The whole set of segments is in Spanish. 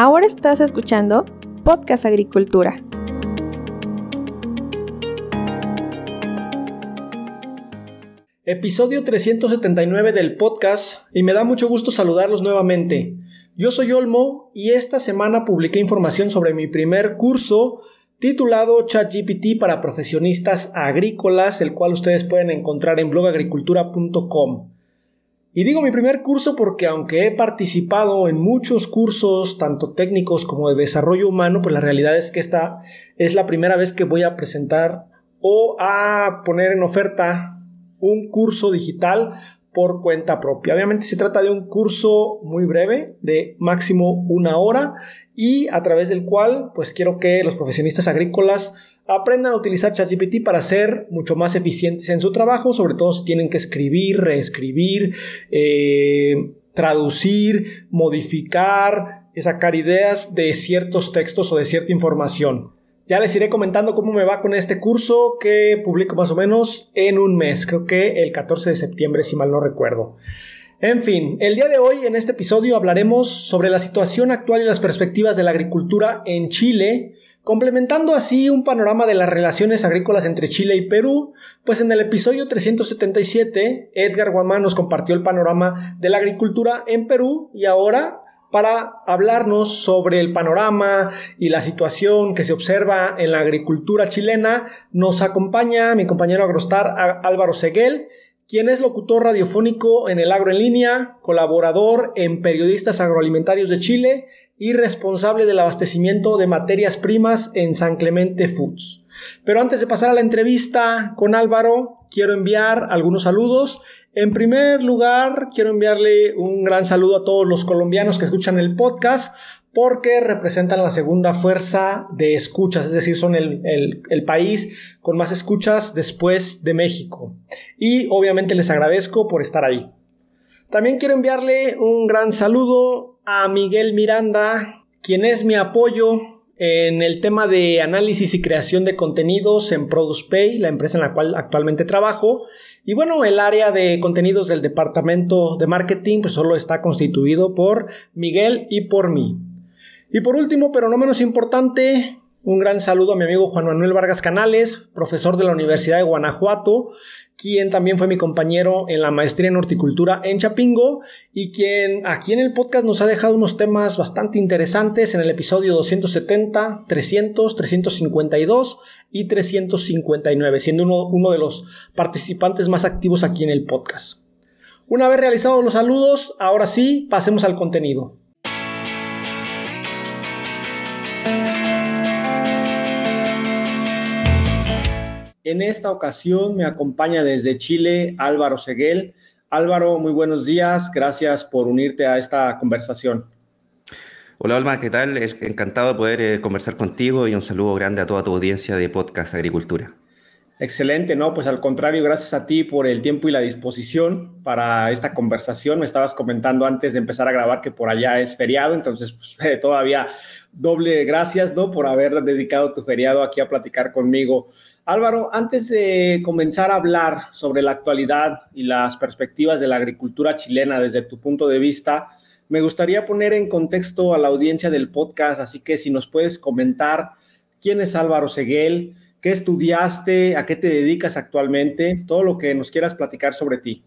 Ahora estás escuchando Podcast Agricultura. Episodio 379 del podcast y me da mucho gusto saludarlos nuevamente. Yo soy Olmo y esta semana publiqué información sobre mi primer curso titulado ChatGPT para profesionistas agrícolas, el cual ustedes pueden encontrar en blogagricultura.com. Y digo mi primer curso porque aunque he participado en muchos cursos, tanto técnicos como de desarrollo humano, pues la realidad es que esta es la primera vez que voy a presentar o a poner en oferta un curso digital por cuenta propia. Obviamente se trata de un curso muy breve, de máximo una hora, y a través del cual pues quiero que los profesionistas agrícolas aprendan a utilizar ChatGPT para ser mucho más eficientes en su trabajo, sobre todo si tienen que escribir, reescribir, eh, traducir, modificar, sacar ideas de ciertos textos o de cierta información. Ya les iré comentando cómo me va con este curso que publico más o menos en un mes, creo que el 14 de septiembre si mal no recuerdo. En fin, el día de hoy en este episodio hablaremos sobre la situación actual y las perspectivas de la agricultura en Chile, complementando así un panorama de las relaciones agrícolas entre Chile y Perú, pues en el episodio 377 Edgar Guamán nos compartió el panorama de la agricultura en Perú y ahora para hablarnos sobre el panorama y la situación que se observa en la agricultura chilena, nos acompaña mi compañero agrostar Álvaro Seguel, quien es locutor radiofónico en el agro en línea, colaborador en Periodistas Agroalimentarios de Chile y responsable del abastecimiento de materias primas en San Clemente Foods. Pero antes de pasar a la entrevista con Álvaro, quiero enviar algunos saludos en primer lugar, quiero enviarle un gran saludo a todos los colombianos que escuchan el podcast porque representan la segunda fuerza de escuchas, es decir, son el, país con más escuchas después de México. Y obviamente les agradezco por estar ahí. También quiero enviarle un gran saludo a Miguel Miranda, quien es mi apoyo en el tema de análisis y creación de contenidos en ProducePay, la empresa en la cual actualmente trabajo, y bueno, el área de contenidos del departamento de marketing pues solo está constituido por Miguel y por mí. Y por último, pero no menos importante, un gran saludo a mi amigo Juan Manuel Vargas Canales, profesor de la Universidad de Guanajuato, quien también fue mi compañero en la maestría en horticultura en Chapingo y quien aquí en el podcast nos ha dejado unos temas bastante interesantes en el episodio 270, 300, 352 y 359, siendo uno, uno de los participantes más activos aquí en el podcast. Una vez realizados los saludos, ahora sí, pasemos al contenido. En esta ocasión me acompaña desde Chile Álvaro Seguel. Álvaro, muy buenos días. Gracias por unirte a esta conversación. Hola Alma, ¿qué tal? Encantado de poder eh, conversar contigo y un saludo grande a toda tu audiencia de Podcast Agricultura. Excelente, no, pues al contrario, gracias a ti por el tiempo y la disposición para esta conversación. Me estabas comentando antes de empezar a grabar que por allá es feriado, entonces pues, todavía doble gracias, ¿no? Por haber dedicado tu feriado aquí a platicar conmigo. Álvaro, antes de comenzar a hablar sobre la actualidad y las perspectivas de la agricultura chilena desde tu punto de vista, me gustaría poner en contexto a la audiencia del podcast, así que si nos puedes comentar quién es Álvaro Seguel, qué estudiaste, a qué te dedicas actualmente, todo lo que nos quieras platicar sobre ti.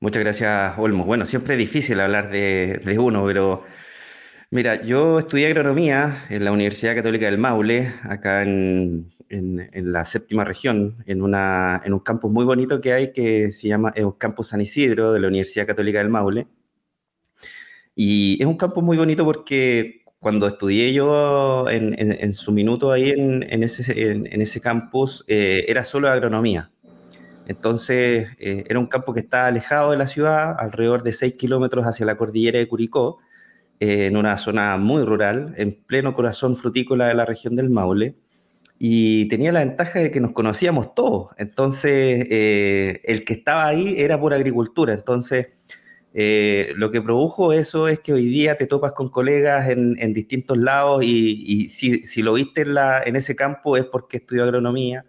Muchas gracias, Olmo. Bueno, siempre es difícil hablar de, de uno, pero mira, yo estudié agronomía en la Universidad Católica del Maule, acá en, en, la séptima región, en, una, en un campus muy bonito que hay que se llama es un campus San Isidro de la Universidad Católica del Maule. Y es un campus muy bonito porque cuando estudié yo en, en, su minuto ahí en, ese, en, ese campus, eh, era solo agronomía. Entonces, eh, era un campo que estaba alejado de la ciudad, alrededor de 6 kilómetros hacia la cordillera de Curicó, eh, en una zona muy rural, en pleno corazón frutícola de la región del Maule y tenía la ventaja de que nos conocíamos todos. Entonces, eh, el que estaba ahí era por agricultura. Entonces, eh, lo que produjo eso es que hoy día te topas con colegas en, distintos lados y, si, lo viste en, la, en, ese campo es porque estudió agronomía.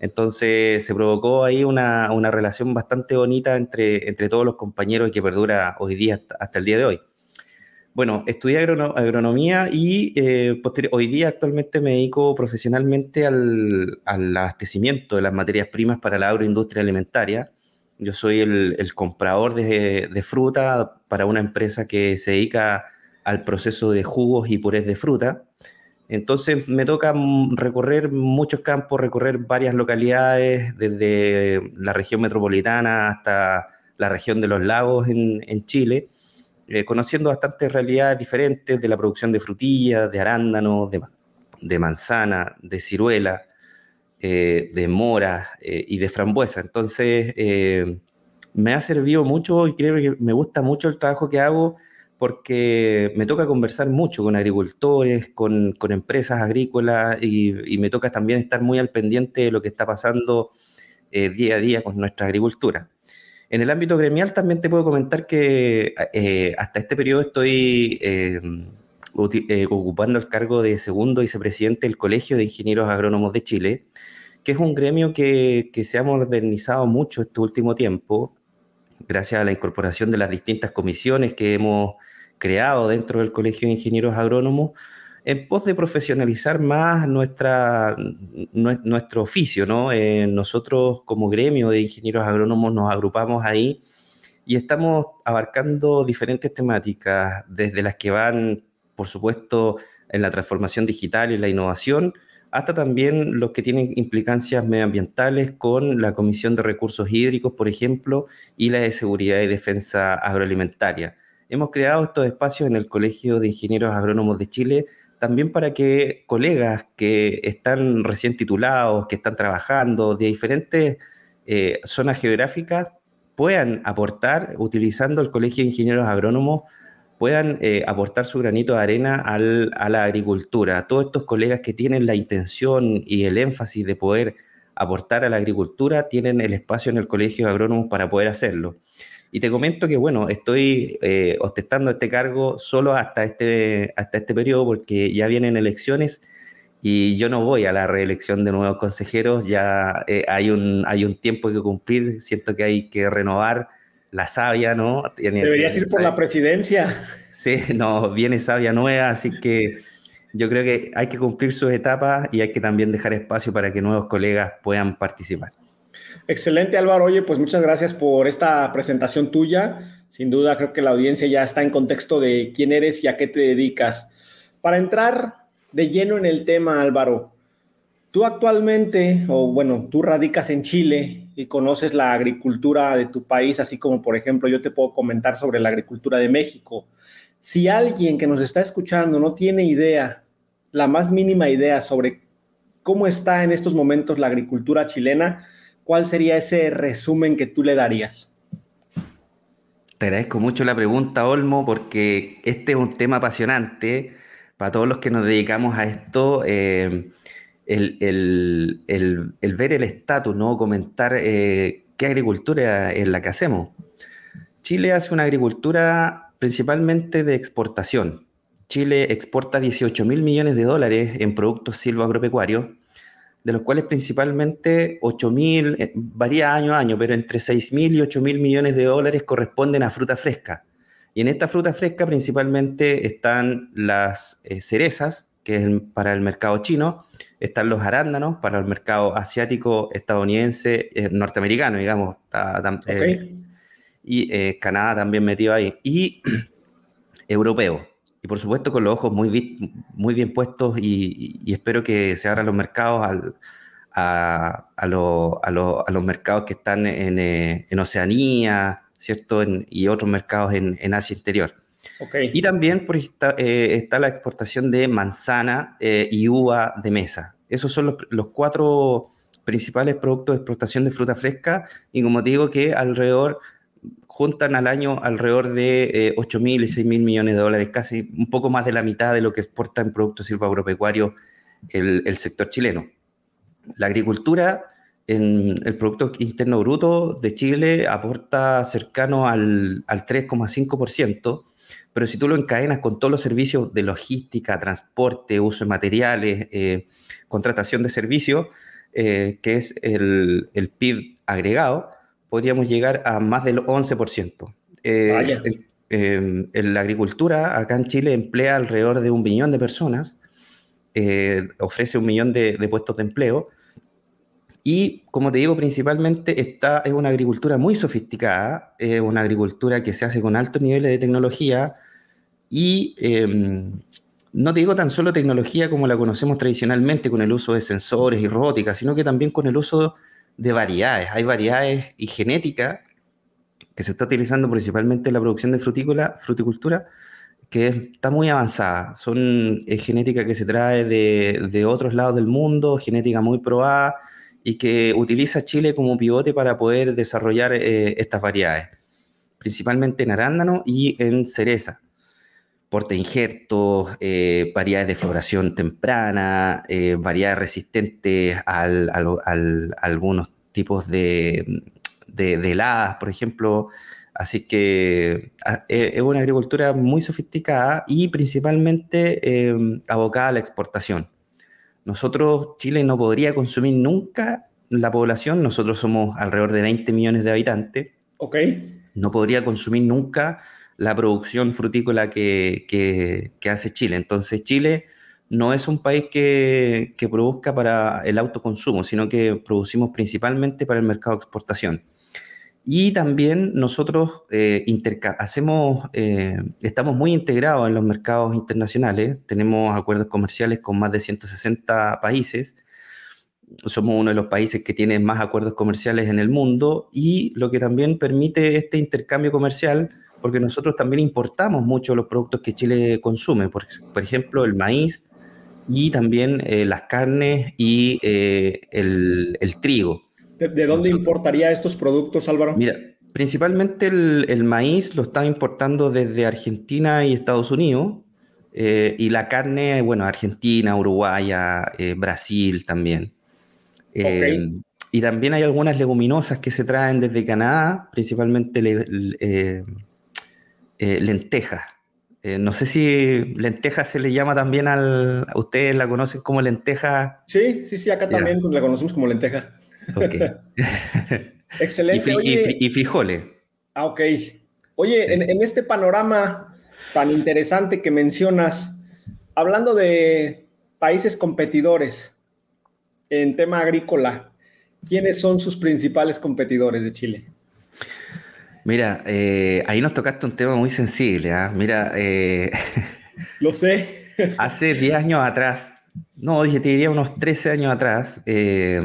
Entonces se provocó ahí una, una, relación bastante bonita entre, entre todos los compañeros y que perdura hoy día hasta, hasta el día de hoy. Bueno, estudié agronomía y eh, hoy día actualmente me dedico profesionalmente al, abastecimiento de las materias primas para la agroindustria alimentaria. Yo soy el, comprador de, de, fruta para una empresa que se dedica al proceso de jugos y purés de fruta. Entonces me toca recorrer muchos campos, recorrer varias localidades, desde la región metropolitana hasta la región de los lagos en, Chile, eh, conociendo bastantes realidades diferentes de la producción de frutillas, de arándanos, de, manzana, de ciruela, eh, de mora eh, y de frambuesa. Entonces me ha servido mucho y creo que me gusta mucho el trabajo que hago porque me toca conversar mucho con agricultores, con, empresas agrícolas y, me toca también estar muy al pendiente de lo que está pasando eh, día a día con nuestra agricultura. En el ámbito gremial también te puedo comentar que eh, hasta este periodo estoy eh, ocupando el cargo de segundo vicepresidente del Colegio de Ingenieros Agrónomos de Chile, que es un gremio que, se ha modernizado mucho este último tiempo gracias a la incorporación de las distintas comisiones que hemos creado dentro del Colegio de Ingenieros Agrónomos, en pos de profesionalizar más nuestra, nuestro oficio. ¿no? Eh, nosotros como gremio de ingenieros agrónomos nos agrupamos ahí y estamos abarcando diferentes temáticas, desde las que van, por supuesto, en la transformación digital y la innovación, hasta también los que tienen implicancias medioambientales con la Comisión de Recursos Hídricos, por ejemplo, y la de Seguridad y Defensa Agroalimentaria. Hemos creado estos espacios en el Colegio de Ingenieros Agrónomos de Chile también para que colegas que están recién titulados, que están trabajando de diferentes eh, zonas geográficas, puedan aportar utilizando el Colegio de Ingenieros Agrónomos puedan eh, aportar su granito de arena a la agricultura. Todos estos colegas que tienen la intención y el énfasis de poder aportar a la agricultura, tienen el espacio en el Colegio de Agrónomos para poder hacerlo. Y te comento que, bueno, estoy eh, ostentando este cargo solo hasta este, hasta este periodo porque ya vienen elecciones y yo no voy a la reelección de nuevos consejeros, ya eh, hay, un, hay un tiempo que cumplir, siento que hay que renovar la savia, ¿no? Deberías ir por la presidencia. Sí, no, viene savia nueva, así que yo creo que hay que cumplir sus etapas y hay que también dejar espacio para que nuevos colegas puedan participar. Excelente, Álvaro. Oye, pues muchas gracias por esta presentación tuya. Sin duda, creo que la audiencia ya está en contexto de quién eres y a qué te dedicas. Para entrar de lleno en el tema, Álvaro, tú actualmente, o bueno, tú radicas en Chile y conoces la agricultura de tu país, así como por ejemplo yo te puedo comentar sobre la agricultura de México. Si alguien que nos está escuchando no tiene idea, la más mínima idea sobre cómo está en estos momentos la agricultura chilena, ¿cuál sería ese resumen que tú le darías? Te agradezco mucho la pregunta, Olmo, porque este es un tema apasionante para todos los que nos dedicamos a esto. Eh, el, ver el estatus, ¿no? comentar eh, qué agricultura es la que hacemos. Chile hace una agricultura principalmente de exportación. Chile exporta 18 mil millones de dólares en productos silvoagropecuarios, de los cuales principalmente 8 mil, eh, varía año a año, pero entre 6 mil y 8 mil millones de dólares corresponden a fruta fresca. Y en esta fruta fresca principalmente están las eh, cerezas, que es para el mercado chino, están los arándanos para el mercado asiático, estadounidense, eh, norteamericano, digamos. Eh, y eh, Canadá también metido ahí. Y europeo. Y por supuesto con los ojos muy, muy bien puestos y, espero que se abran los mercados a, a, los mercados que están en, Oceanía, ¿cierto? y otros mercados en, Asia Interior. Y también por está, está, la exportación de manzana y uva de mesa. Esos son los, cuatro principales productos de exportación de fruta fresca y como digo que alrededor juntan al año alrededor de 8 eh, mil y 6 mil millones de dólares, casi un poco más de la mitad de lo que exporta en productos silvagropecuarios el, el sector chileno. La agricultura en el Producto Interno Bruto de Chile aporta cercano al, al 3,5%, pero si tú lo encadenas con todos los servicios de logística, transporte, uso de materiales, eh, contratación de servicios, eh, que es el, PIB agregado, podríamos llegar a más del 11%. Eh, en la agricultura acá en Chile emplea alrededor de un millón de personas, ofrece un millón de, de puestos de empleo y como te digo, principalmente esta es una agricultura muy sofisticada, es una agricultura que se hace con altos niveles de tecnología y em, no te digo tan solo tecnología como la conocemos tradicionalmente con el uso de sensores y robótica, sino que también con el uso de variedades. Hay variedades y genética que se está utilizando principalmente en la producción de frutícola, fruticultura, que está muy avanzada. Son genética que se trae de, de otros lados del mundo, genética muy probada y que utiliza Chile como pivote para poder desarrollar eh, estas variedades, principalmente en arándano y en cereza. Porte injertos, eh, variedades de floración temprana, eh, variedades resistentes al, a algunos tipos de, de, heladas, por ejemplo. Así que es una agricultura muy sofisticada y principalmente abocada a la exportación. Nosotros, Chile no podría consumir nunca la población, nosotros somos alrededor de 20 millones de habitantes. Ok. No podría consumir nunca la producción frutícola que, que, hace Chile. Entonces, Chile no es un país que, que, produzca para el autoconsumo, sino que producimos principalmente para el mercado de exportación. Y también nosotros eh, hacemos, eh, estamos muy integrados en los mercados internacionales, tenemos acuerdos comerciales con más de 160 países, somos uno de los países que tiene más acuerdos comerciales en el mundo y lo que también permite este intercambio comercial, porque nosotros también importamos mucho los productos que Chile consume, por, ejemplo el maíz y también eh, las carnes y el trigo. ¿De, dónde importaría estos productos, Álvaro? Mira, principalmente el, maíz lo está importando desde Argentina y Estados Unidos. Eh, y la carne, bueno, Argentina, Uruguay, eh, Brasil también. Eh, y también hay algunas leguminosas que se traen desde Canadá, principalmente lentejas. no sé si lenteja se le llama también al. ¿Ustedes la conocen como lenteja? Sí, sí, sí, acá también la conocemos como lenteja. Ok. Excelente. Y, frijoles. Ah, ok. Oye, en, este panorama tan interesante que mencionas, hablando de países competidores en tema agrícola, ¿quiénes son sus principales competidores de Chile? Mira, eh, ahí nos tocaste un tema muy sensible. ¿ah? Mira, eh, lo sé. hace 10 años atrás, no, te diría unos 13 años atrás, eh,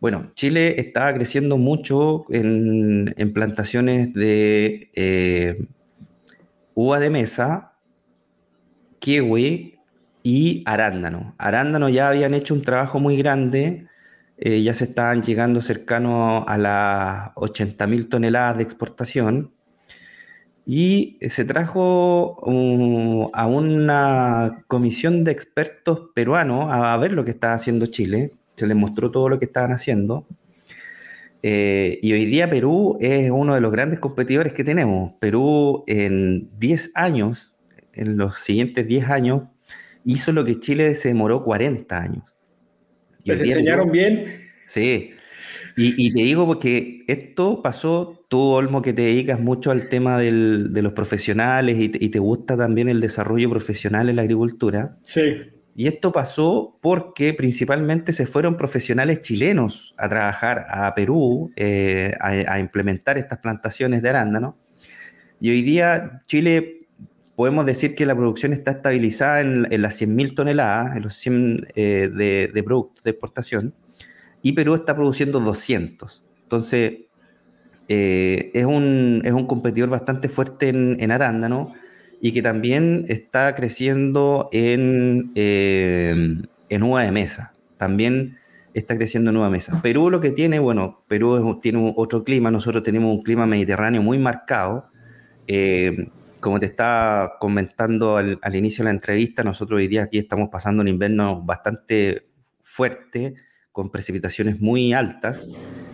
bueno, Chile estaba creciendo mucho en, plantaciones de eh, uva de mesa, kiwi y arándano. Arándano ya habían hecho un trabajo muy grande, eh, ya se estaban llegando cercano a las 80.000 toneladas de exportación y se trajo uh, a una comisión de expertos peruanos a ver lo que estaba haciendo Chile se les mostró todo lo que estaban haciendo. Eh, y hoy día Perú es uno de los grandes competidores que tenemos. Perú en 10 años, en los siguientes 10 años, hizo lo que Chile se demoró 40 años. ¿Les enseñaron bien? Sí. Y, te digo porque esto pasó, tú, Olmo, que te dedicas mucho al tema de los profesionales y y te gusta también el desarrollo profesional en la agricultura. Sí. Y esto pasó porque principalmente se fueron profesionales chilenos a trabajar a Perú, eh, a, implementar estas plantaciones de arándano. Y hoy día Chile podemos decir que la producción está estabilizada en, las 100.000 toneladas, en los 100 eh, de, productos de exportación, y Perú está produciendo 200. Entonces, eh, es, un, es, un, competidor bastante fuerte en, en arándano y que también está creciendo en, eh, en uva de mesa. También está creciendo en uva de mesa. Perú lo que tiene, bueno, Perú tiene otro clima, nosotros tenemos un clima mediterráneo muy marcado. Eh, como te estaba comentando al, al, inicio de la entrevista, nosotros hoy día aquí estamos pasando un invierno bastante fuerte, con precipitaciones muy altas.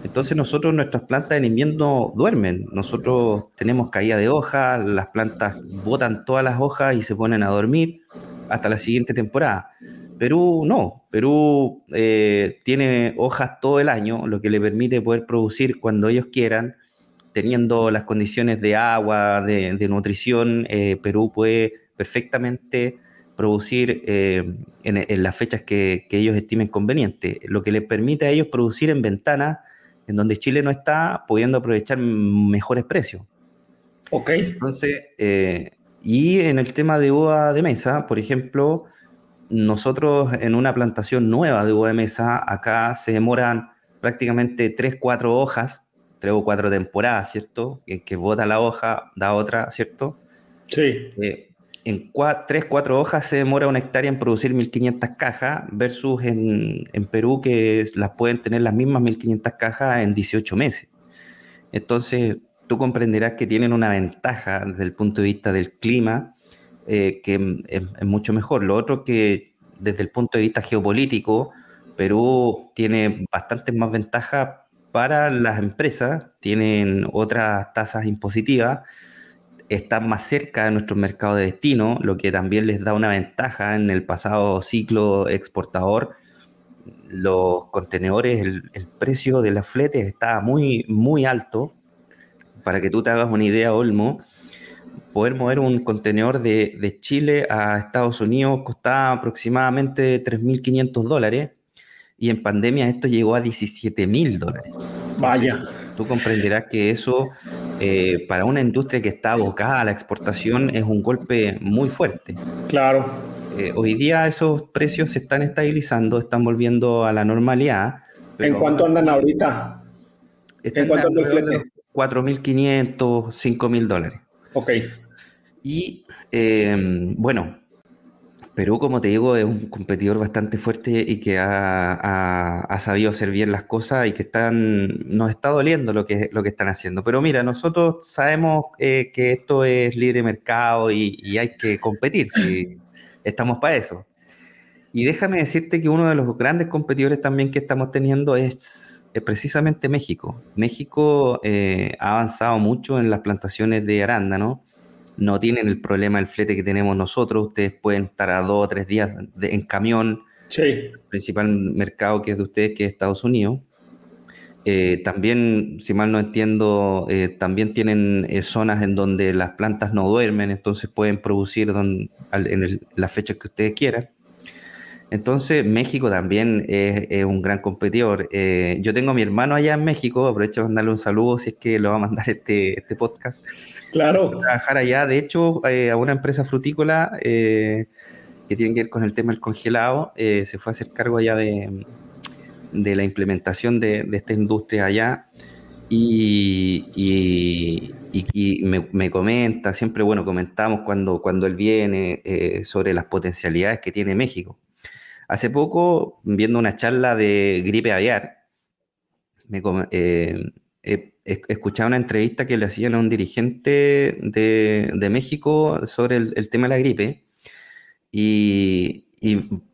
Entonces nosotros, nuestras plantas en invierno duermen. Nosotros tenemos caída de hojas, las plantas botan todas las hojas y se ponen a dormir hasta la siguiente temporada. Perú no, Perú eh, tiene hojas todo el año, lo que le permite poder producir cuando ellos quieran teniendo las condiciones de agua, de, nutrición, eh, Perú puede perfectamente producir en, las fechas que, ellos estimen conveniente, lo que les permite a ellos producir en ventanas en donde Chile no está, pudiendo aprovechar mejores precios. Ok. Entonces, y en el tema de uva de mesa, por ejemplo, nosotros en una plantación nueva de uva de mesa, acá se demoran prácticamente 3, 4 hojas, 3 o 4 temporadas, ¿cierto? En que bota la hoja, da otra, ¿cierto? Sí. Eh, en 3, 4 hojas se demora una hectárea en producir 1500 cajas versus en, Perú que las pueden tener las mismas 1500 cajas en 18 meses. Entonces, tú comprenderás que tienen una ventaja desde el punto de vista del clima eh, que es, mucho mejor. Lo otro que desde el punto de vista geopolítico, Perú tiene bastantes más ventajas para las empresas, tienen otras tasas impositivas, están más cerca de nuestro mercado de destino, lo que también les da una ventaja en el pasado ciclo exportador. Los contenedores, el, el precio de las fletes está muy, muy alto. Para que tú te hagas una idea, Olmo, poder mover un contenedor de, Chile a Estados Unidos costaba aproximadamente 3.500 dólares y en pandemia esto llegó a 17.000 dólares. Vaya. Tú comprenderás que eso eh, para una industria que está abocada a la exportación es un golpe muy fuerte. Claro. Eh, hoy día esos precios se están estabilizando, están volviendo a la normalidad. ¿En cuánto andan ahorita? ¿En cuánto anda el flete? 4.500, 5.000 dólares. Ok. Y em, bueno, Perú, como te digo, es un competidor bastante fuerte y que ha, sabido hacer bien las cosas y que están, nos está doliendo lo que, lo que están haciendo. Pero mira, nosotros sabemos eh, que esto es libre mercado y, hay que competir, si estamos para eso. Y déjame decirte que uno de los grandes competidores también que estamos teniendo es, precisamente México. México eh, ha avanzado mucho en las plantaciones de arándano no tienen el problema del flete que tenemos nosotros. Ustedes pueden estar a dos o tres días en camión. Sí. El principal mercado que es de ustedes, que es Estados Unidos. Eh, también, si mal no entiendo, eh, también tienen eh, zonas en donde las plantas no duermen, entonces pueden producir en las fechas que ustedes quieran. Entonces, México también es, un gran competidor. yo tengo a mi hermano allá en México, aprovecho de mandarle un saludo si es que lo va a mandar este, este podcast. Claro. Trabajar allá, de hecho, eh, a una empresa frutícola eh, que tiene que ver con el tema del congelado, eh, se fue a hacer cargo allá de, de la implementación de, esta industria allá. Y, y, me, me, comenta, siempre, bueno, comentamos cuando, cuando él viene sobre las potencialidades que tiene México. Hace poco, viendo una charla de gripe aviar, me, escuchaba una entrevista que le hacían a un dirigente de, México sobre el, tema de la gripe y,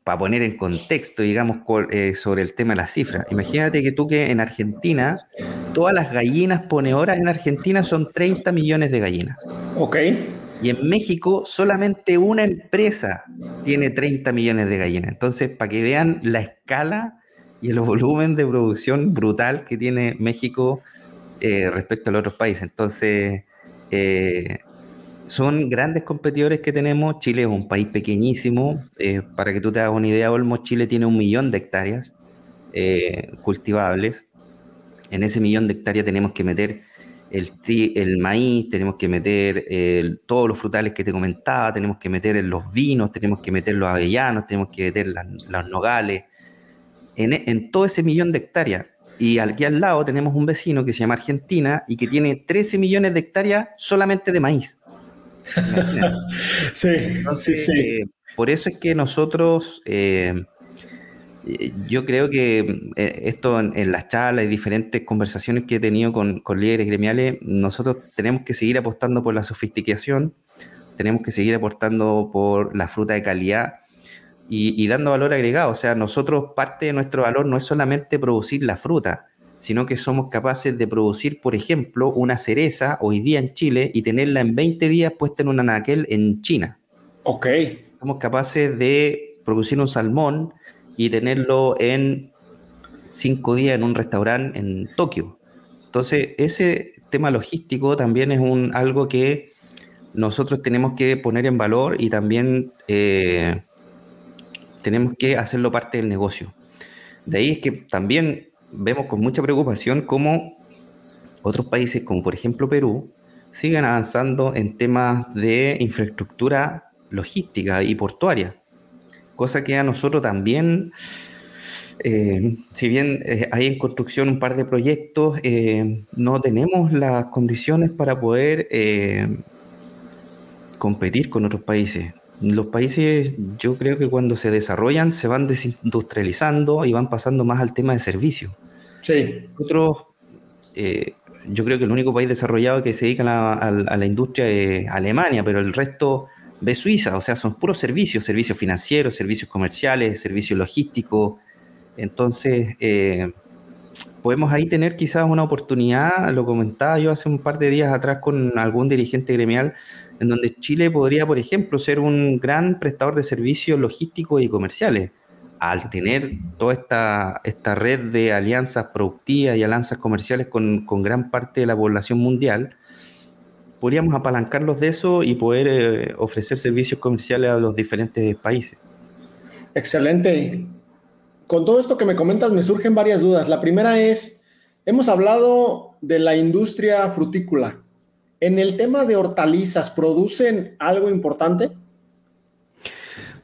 para poner en contexto, digamos, eh, sobre el tema de las cifras. Imagínate que tú que en Argentina, todas las gallinas ponedoras en Argentina son 30 millones de gallinas. Ok. Y en México solamente una empresa tiene 30 millones de gallinas. Entonces, para que vean la escala y el volumen de producción brutal que tiene México eh, respecto a los otros países. Entonces, eh, son grandes competidores que tenemos. Chile es un país pequeñísimo. Eh, para que tú te hagas una idea, Olmo, Chile tiene un millón de hectáreas cultivables. En ese millón de hectáreas tenemos que meter el, el maíz, tenemos que meter todos los frutales que te comentaba, tenemos que meter los vinos, tenemos que meter los avellanos, tenemos que meter los nogales. En, en, todo ese millón de hectáreas y aquí al lado tenemos un vecino que se llama Argentina y que tiene 13 millones de hectáreas solamente de maíz. sí, sí, sí. Eh, por eso es que nosotros, eh, yo creo que eh, esto en, las charlas y diferentes conversaciones que he tenido con, con líderes gremiales, nosotros tenemos que seguir apostando por la sofisticación, tenemos que seguir apostando por la fruta de calidad y, dando valor agregado. O sea, nosotros parte de nuestro valor no es solamente producir la fruta, sino que somos capaces de producir, por ejemplo, una cereza hoy día en Chile y tenerla en 20 días puesta en un anaquel en China. Ok. Somos capaces de producir un salmón y tenerlo en 5 días en un restaurante en Tokio. Entonces, ese tema logístico también es un, algo que nosotros tenemos que poner en valor y también eh, tenemos que hacerlo parte del negocio. De ahí es que también vemos con mucha preocupación cómo otros países, como por ejemplo Perú, siguen avanzando en temas de infraestructura logística y portuaria, cosa que a nosotros también, eh, si bien eh, hay en construcción un par de proyectos, eh, no tenemos las condiciones para poder competir con otros países. Los países, yo creo que cuando se desarrollan, se van desindustrializando y van pasando más al tema de servicio. Sí. Nosotros, yo creo que el único país desarrollado que se dedica a la, industria es Alemania, pero el resto ve Suiza, o sea, son puros servicios, servicios financieros, servicios comerciales, servicios logísticos. Entonces, eh, podemos ahí tener quizás una oportunidad, lo comentaba yo hace un par de días atrás con algún dirigente gremial, en donde Chile podría, por ejemplo, ser un gran prestador de servicios logísticos y comerciales al tener toda esta, esta red de alianzas productivas y alianzas comerciales con, gran parte de la población mundial, podríamos apalancarlos de eso y poder eh, ofrecer servicios comerciales a los diferentes países. Excelente. Con todo esto que me comentas me surgen varias dudas. La primera es, hemos hablado de la industria frutícola. En el tema de hortalizas, ¿producen algo importante?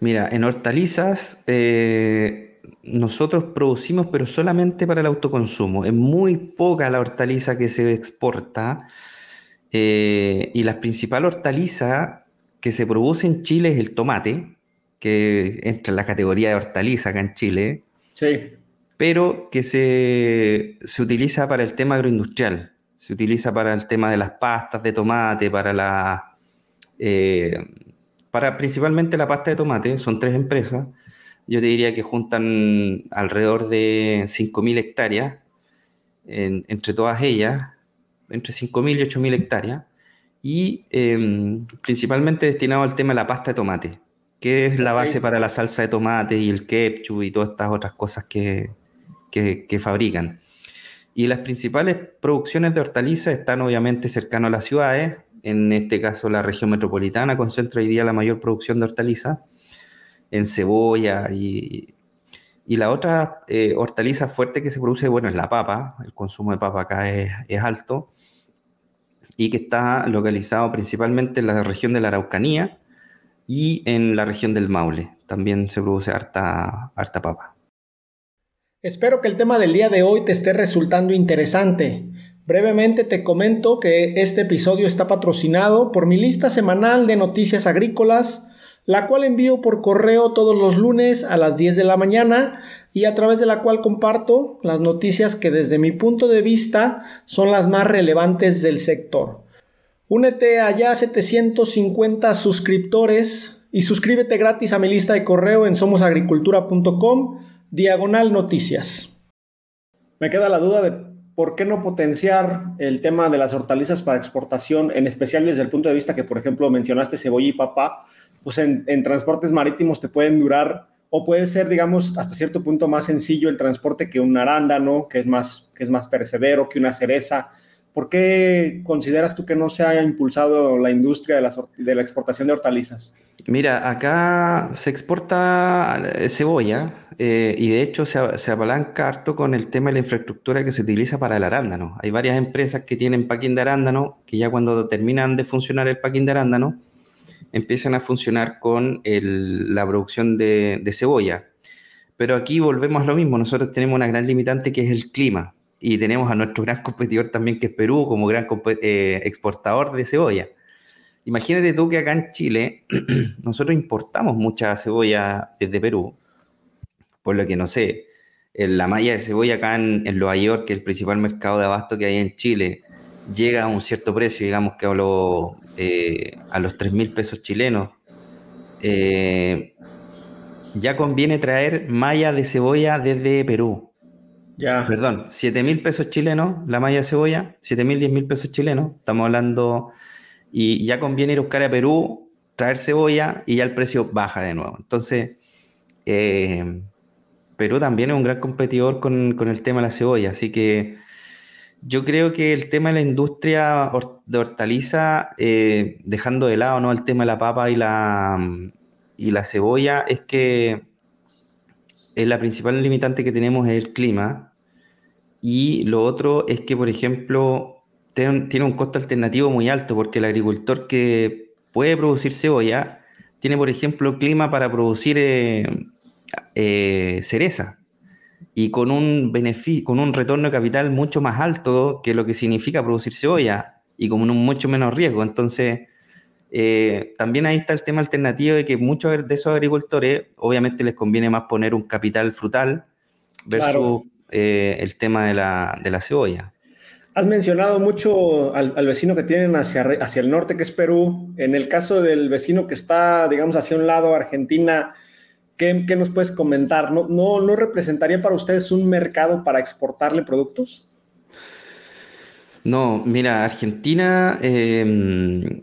Mira, en hortalizas eh, nosotros producimos, pero solamente para el autoconsumo. Es muy poca la hortaliza que se exporta. Eh, y la principal hortaliza que se produce en Chile es el tomate, que entra en la categoría de hortaliza acá en Chile. Sí. Pero que se, utiliza para el tema agroindustrial. Se utiliza para el tema de las pastas de tomate, para la. Eh, para principalmente la pasta de tomate, son tres empresas, yo te diría que juntan alrededor de 5.000 hectáreas entre todas ellas, entre 5.000 y 8.000 hectáreas, y em, principalmente destinado al tema de la pasta de tomate, que es la base para la salsa de tomate y el ketchup y todas estas otras cosas que, que, fabrican. Y las principales producciones de hortalizas están obviamente cercanas a las ciudades, en este caso la región metropolitana concentra hoy día la mayor producción de hortalizas, en cebolla y, y la otra eh, hortaliza fuerte que se produce, bueno, es la papa, el consumo de papa acá es, es, alto, y que está localizado principalmente en la región de la Araucanía y en la región del Maule. También se produce harta, harta papa. Espero que el tema del día de hoy te esté resultando interesante. Brevemente te comento que este episodio está patrocinado por mi lista semanal de noticias agrícolas, la cual envío por correo todos los lunes a las 10 de la mañana y a través de la cual comparto las noticias que desde mi punto de vista son las más relevantes del sector. Únete a ya 750 suscriptores y suscríbete gratis a mi lista de correo en somosagricultura.com diagonal noticias. Me queda la duda de ¿por qué no potenciar el tema de las hortalizas para exportación, en especial desde el punto de vista que, por ejemplo, mencionaste cebolla y papa, pues en, transportes marítimos te pueden durar o puede ser, digamos, hasta cierto punto más sencillo el transporte que un arándano, que es más, que es más perecedero, que una cereza. ¿Por qué consideras tú que no se haya impulsado la industria de, la exportación de hortalizas? Mira, acá se exporta cebolla eh, y de hecho se, se, apalanca harto con el tema de la infraestructura que se utiliza para el arándano. Hay varias empresas que tienen packing de arándano que ya cuando terminan de funcionar el packing de arándano empiezan a funcionar con la producción de, cebolla. Pero aquí volvemos a lo mismo, nosotros tenemos una gran limitante que es el clima y tenemos a nuestro gran competidor también que es Perú como gran eh, exportador de cebolla. Imagínate tú que acá en Chile nosotros importamos mucha cebolla desde Perú, por lo que no sé, la malla de cebolla acá en, Nueva York, que es el principal mercado de abasto que hay en Chile, llega a un cierto precio, digamos que a, eh, a los 3 mil pesos chilenos. Eh, ya conviene traer malla de cebolla desde Perú. Ya. Perdón, 7 mil pesos chilenos la malla de cebolla, 7 mil, 10 mil pesos chilenos. Estamos hablando, y ya conviene ir a buscar a Perú, traer cebolla y ya el precio baja de nuevo. Entonces, eh, Perú también es un gran competidor con, el tema de la cebolla, así que Yo creo que el tema de la industria de hortaliza, eh, dejando de lado ¿no? el tema de la papa y la, y la cebolla, es que la principal limitante que tenemos es el clima. Y lo otro es que, por ejemplo, tiene un costo alternativo muy alto porque el agricultor que puede producir cebolla tiene, por ejemplo, clima para producir eh, eh, cereza y con un beneficio, con un retorno de capital mucho más alto que lo que significa producir cebolla y con un mucho menos riesgo. Entonces, eh, también ahí está el tema alternativo de que muchos de esos agricultores, obviamente les conviene más poner un capital frutal versus el tema de la, de la cebolla. Has mencionado mucho al, vecino que tienen hacia, hacia el norte, que es Perú. En el caso del vecino que está, digamos, hacia un lado, Argentina, ¿qué, nos puedes comentar? ¿No, ¿No, representaría para ustedes un mercado para exportarle productos? No, mira, Argentina, em,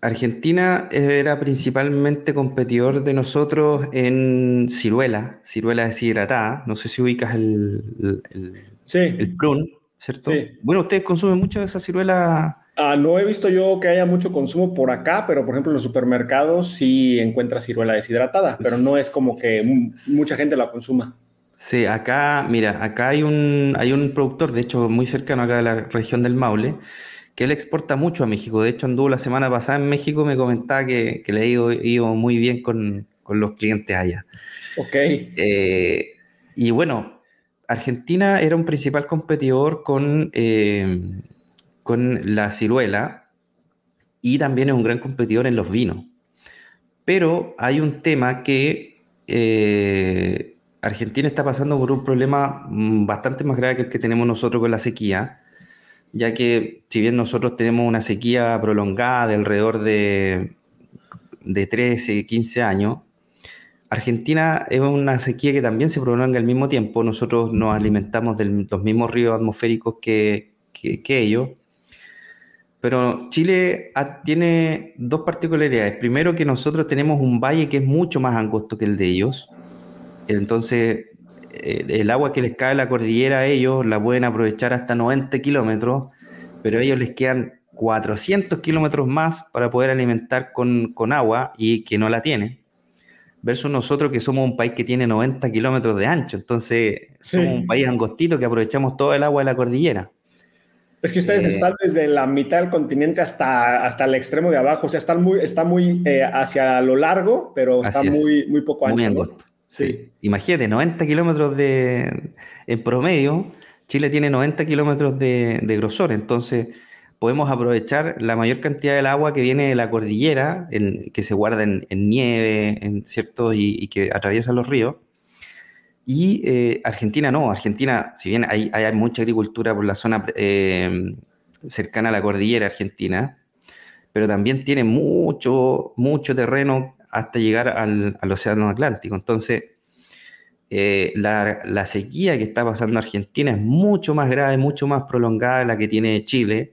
Argentina era principalmente competidor de nosotros en ciruela, ciruela deshidratada. No sé si ubicas el, el, sí. el prun. ¿cierto? Bueno, ustedes consumen mucho de esa ciruela. Ah, no he visto yo que haya mucho consumo por acá, pero por ejemplo en los supermercados sí encuentras ciruela deshidratada, pero no es como que mucha gente la consuma. Sí, acá, mira, acá hay un, hay un productor, de hecho muy cercano acá de la región del Maule, que él exporta mucho a México. De hecho, anduvo la semana pasada en México, me comentaba que, le ha ido, muy bien con, los clientes allá. Ok. Eh, y bueno, Argentina era un principal competidor con, eh, con la ciruela y también es un gran competidor en los vinos. Pero hay un tema que eh, Argentina está pasando por un problema mm, bastante más grave que el que tenemos nosotros con la sequía, ya que si bien nosotros tenemos una sequía prolongada de alrededor de, de 13, 15 años, Argentina es una sequía que también se prolonga al mismo tiempo. Nosotros nos alimentamos de los mismos ríos atmosféricos que, ellos. Pero Chile tiene dos particularidades. Primero, que nosotros tenemos un valle que es mucho más angosto que el de ellos. Entonces, eh, el agua que les cae a la cordillera a ellos la pueden aprovechar hasta 90 kilómetros, pero a ellos les quedan 400 kilómetros más para poder alimentar con, con agua y que no la tienen versus nosotros que somos un país que tiene 90 kilómetros de ancho. Entonces, somos un país angostito que aprovechamos todo el agua de la cordillera. Es que ustedes eh, están desde la mitad del continente hasta, hasta el extremo de abajo, o sea, están muy, está muy eh, hacia lo largo, pero está muy, muy poco ancho. Muy angosto. Sí. Imagínate, 90 kilómetros de, en promedio, Chile tiene 90 kilómetros de, de grosor, entonces podemos aprovechar la mayor cantidad del agua que viene de la cordillera, que se guarda en, nieve, en, ¿cierto? Y, que atraviesa los ríos. Y eh, Argentina no, Argentina, si bien hay, hay mucha agricultura por la zona eh, cercana a la cordillera argentina, pero también tiene mucho, mucho terreno hasta llegar al, Océano Atlántico. Entonces, eh, la, sequía que está pasando Argentina es mucho más grave, mucho más prolongada de la que tiene Chile.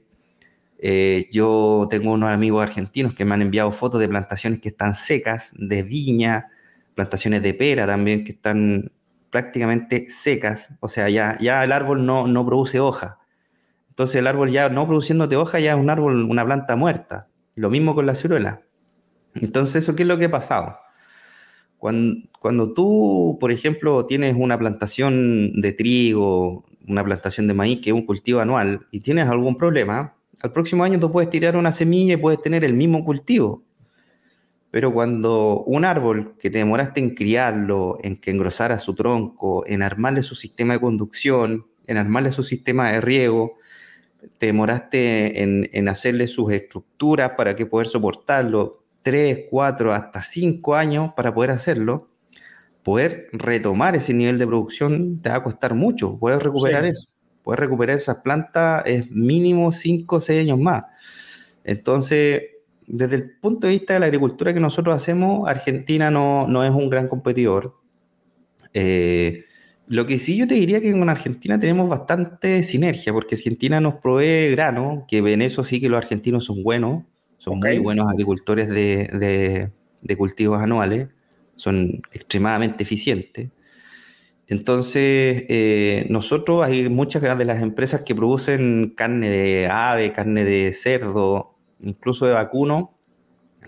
Yo tengo unos amigos argentinos que me han enviado fotos de plantaciones que están secas, de viña, plantaciones de pera también que están prácticamente secas, o sea, ya, ya el árbol no, no produce hoja. Entonces el árbol ya no produciéndote hoja ya es un árbol, una planta muerta. Lo mismo con la ciruela. Entonces, ¿eso qué es lo que ha pasado? Cuando, cuando tú, por ejemplo, tienes una plantación de trigo, una plantación de maíz, que es un cultivo anual, y tienes algún problema, al próximo año tú puedes tirar una semilla y puedes tener el mismo cultivo. Pero cuando un árbol que te demoraste en criarlo, en que engrosara su tronco, en armarle su sistema de conducción, en armarle su sistema de riego, te demoraste en, hacerle sus estructuras para que poder soportarlo, tres, cuatro, hasta cinco años para poder hacerlo, poder retomar ese nivel de producción te va a costar mucho, poder recuperar eso poder recuperar esas plantas es mínimo 5 o 6 años más. Entonces, desde el punto de vista de la agricultura que nosotros hacemos, Argentina no, no es un gran competidor. Eh, lo que sí yo te diría que en Argentina tenemos bastante sinergia, porque Argentina nos provee grano, que en eso sí que los argentinos son buenos, son muy buenos agricultores de, de, de cultivos anuales, son extremadamente eficientes. Entonces, eh, nosotros hay muchas de las empresas que producen carne de ave, carne de cerdo, incluso de vacuno,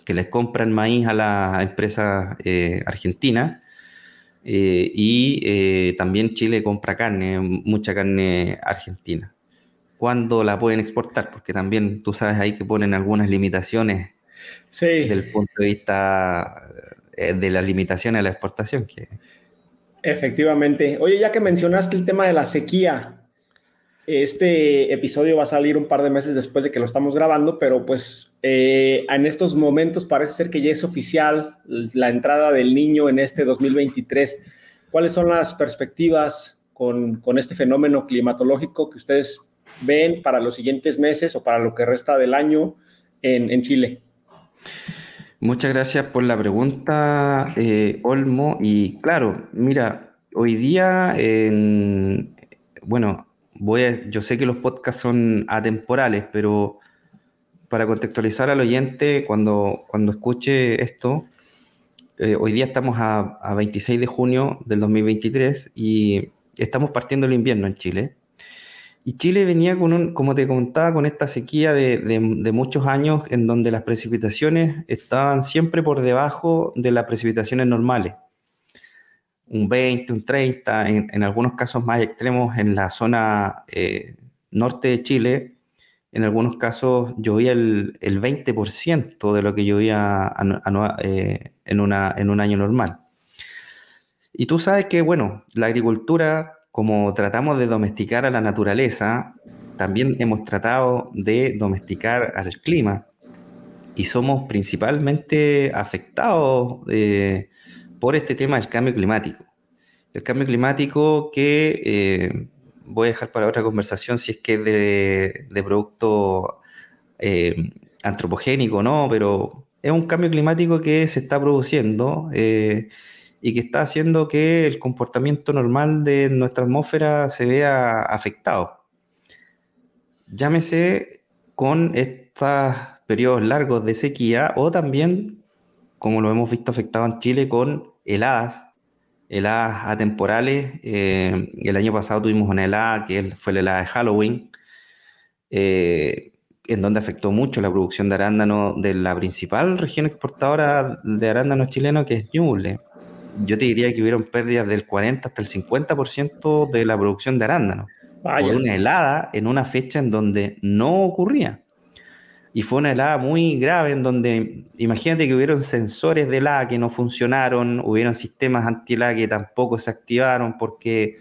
que les compran maíz a las empresas eh, argentinas. Eh, y también Chile compra carne, mucha carne argentina. ¿Cuándo la pueden exportar? Porque también tú sabes ahí que ponen algunas limitaciones sí. desde el punto de vista de las limitaciones a la exportación. Que, Efectivamente. Oye, ya que mencionaste el tema de la sequía, este episodio va a salir un par de meses después de que lo estamos grabando, pero pues eh, en estos momentos parece ser que ya es oficial la entrada del niño en este 2023. ¿Cuáles son las perspectivas con, este fenómeno climatológico que ustedes ven para los siguientes meses o para lo que resta del año en, en Chile? Muchas gracias por la pregunta, eh, Olmo. Y claro, mira, hoy día, bueno, voy yo sé que los podcasts son atemporales, pero para contextualizar al oyente, cuando, cuando escuche esto, eh, hoy día estamos a, a 26 de junio del 2023 y estamos partiendo el invierno en Chile. Y Chile venía con un, como te contaba, con esta sequía de, muchos años en donde las precipitaciones estaban siempre por debajo de las precipitaciones normales. Un 20, un 30, en, algunos casos más extremos en la zona eh, norte de Chile, en algunos casos llovía el, el 20% de lo que llovía eh, en, una, en un año normal. Y tú sabes que, bueno, la agricultura como tratamos de domesticar a la naturaleza, también hemos tratado de domesticar al clima y somos principalmente afectados eh, por este tema del cambio climático. El cambio climático que eh, voy a dejar para otra conversación si es que es de, producto eh, antropogénico no, pero es un cambio climático que se está produciendo y que está haciendo que el comportamiento normal de nuestra atmósfera se vea afectado. Llámese con estos periodos largos de sequía o también, como lo hemos visto afectado en Chile, con heladas, heladas atemporales. Eh, el año pasado tuvimos una helada que fue la helada de Halloween, eh, en donde afectó mucho la producción de arándano de la principal región exportadora de arándano chileno, que es Ñuble yo te diría que hubieron pérdidas del 40 hasta el 50% de la producción de arándanos. Por una helada en una fecha en donde no ocurría. Y fue una helada muy grave en donde, imagínate que hubieron sensores de helada que no funcionaron, hubieron sistemas anti-helada que tampoco se activaron porque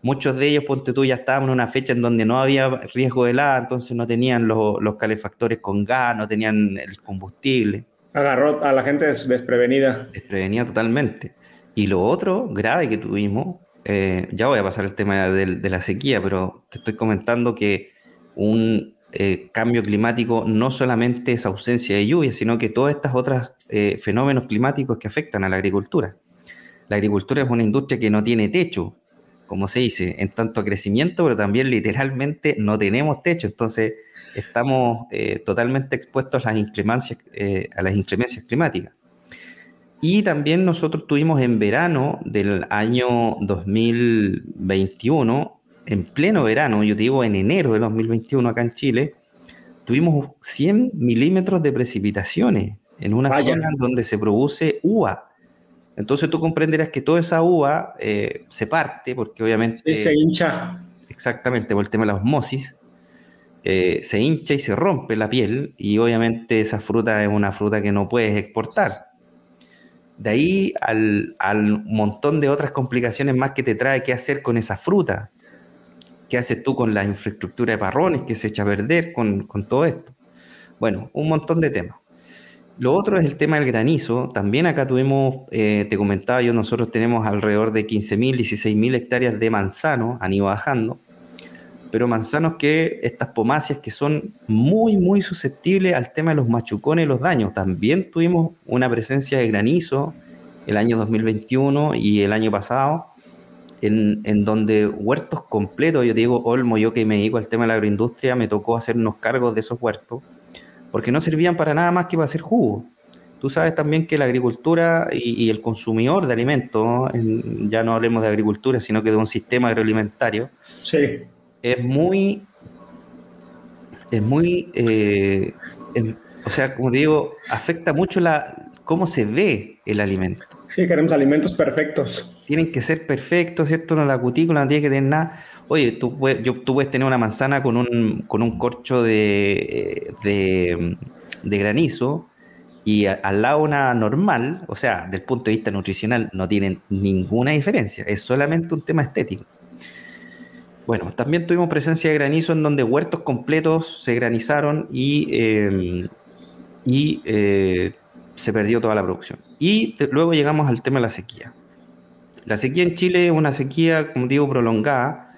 muchos de ellos, ponte tú, ya estaban en una fecha en donde no había riesgo de helada, entonces no tenían los, los calefactores con gas, no tenían el combustible. Agarró a la gente desprevenida. Desprevenida totalmente. Y lo otro grave que tuvimos, eh, ya voy a pasar el tema de, la sequía, pero te estoy comentando que un eh, cambio climático no solamente es ausencia de lluvia, sino que todas estas otras eh, fenómenos climáticos que afectan a la agricultura. La agricultura es una industria que no tiene techo, como se dice, en tanto crecimiento, pero también literalmente no tenemos techo, entonces estamos totalmente expuestos a las a las inclemencias climáticas. Y también nosotros tuvimos en verano del año 2021, en pleno verano, yo te digo en enero de 2021 acá en Chile, tuvimos 100 milímetros de precipitaciones en una zona donde se produce uva. Entonces tú comprenderás que toda esa uva eh, se parte, porque obviamente... se hincha. Exactamente, por el tema de la osmosis. Eh, se hincha y se rompe la piel y obviamente esa fruta es una fruta que no puedes exportar. De ahí al, montón de otras complicaciones más que te trae qué hacer con esa fruta. ¿Qué haces tú con la infraestructura de parrones que se echa a perder con, todo esto? Bueno, un montón de temas. Lo otro es el tema del granizo. También acá tuvimos, eh, te comentaba yo, nosotros tenemos alrededor de 15.000, 16.000 hectáreas de manzano, han ido bajando pero manzanos que estas pomáceas que son muy, muy susceptibles al tema de los machucones y los daños. También tuvimos una presencia de granizo el año 2021 y el año pasado, en, en, donde huertos completos, yo digo, Olmo, yo que me dedico al tema de la agroindustria, me tocó hacer unos cargos de esos huertos, porque no servían para nada más que para hacer jugo. tú sabes también que la agricultura y, el consumidor de alimentos, ya no hablemos de agricultura, sino que de un sistema agroalimentario, sí. es muy, es muy, eh, o sea, como digo, afecta mucho la, cómo se ve el alimento. Sí, queremos alimentos perfectos. Tienen que ser perfectos, ¿cierto? No, la cutícula no tiene que tener nada. Oye, tú puedes, tener una manzana con un, con un corcho de, de, granizo y al lado una normal, o sea, del punto de vista nutricional no tienen ninguna diferencia, es solamente un tema estético. Bueno, también tuvimos presencia de granizo en donde huertos completos se granizaron y, eh, y eh, se perdió toda la producción. Y luego llegamos al tema de la sequía. La sequía en Chile es una sequía, como digo, prolongada,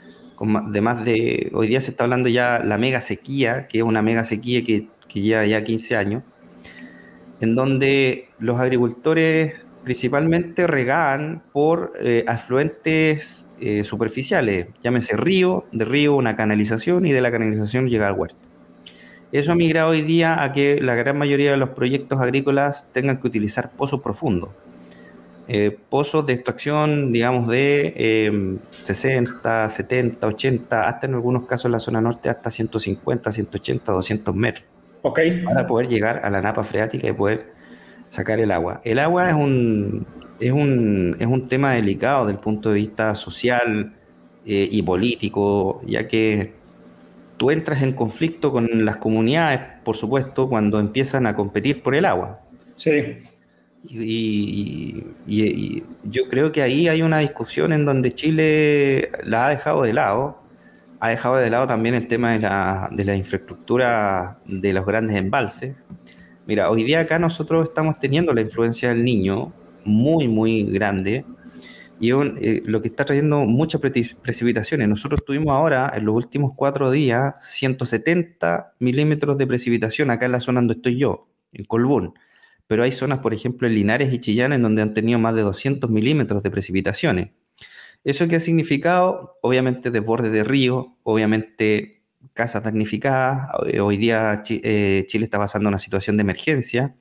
de más de, hoy día se está hablando ya la mega sequía, que es una mega sequía que, que lleva ya 15 años, en donde los agricultores principalmente regaban por eh, afluentes eh, superficiales, llámese río, de río una canalización y de la canalización llega al huerto. Eso ha migrado hoy día a que la gran mayoría de los proyectos agrícolas tengan que utilizar pozos profundos. Eh, pozos de extracción, digamos, de 60, 70, 80, hasta en algunos casos en la zona norte, hasta 150, 180, 200 metros. Ok. Para poder llegar a la napa freática y poder sacar el agua. El agua es un, es un, es un tema delicado desde el punto de vista social eh, y político, ya que tú entras en conflicto con las comunidades, por supuesto, cuando empiezan a competir por el agua. Sí. Y, yo creo que ahí hay una discusión en donde Chile la ha dejado de lado. Ha dejado de lado también el tema de la, de la infraestructura de los grandes embalses. Mira, hoy día acá nosotros estamos teniendo la influencia del niño muy, muy grande y eh, lo que está trayendo muchas precipitaciones. Nosotros tuvimos ahora, en los últimos cuatro días, 170 milímetros de precipitación acá en la zona donde estoy yo, en Colbún. Pero hay zonas, por ejemplo, en Linares y Chillán, en donde han tenido más de 200 milímetros de precipitaciones. ¿Eso qué ha significado? Obviamente desborde de río, obviamente casas damnificadas. Hoy día eh, Chile está pasando una situación de emergencia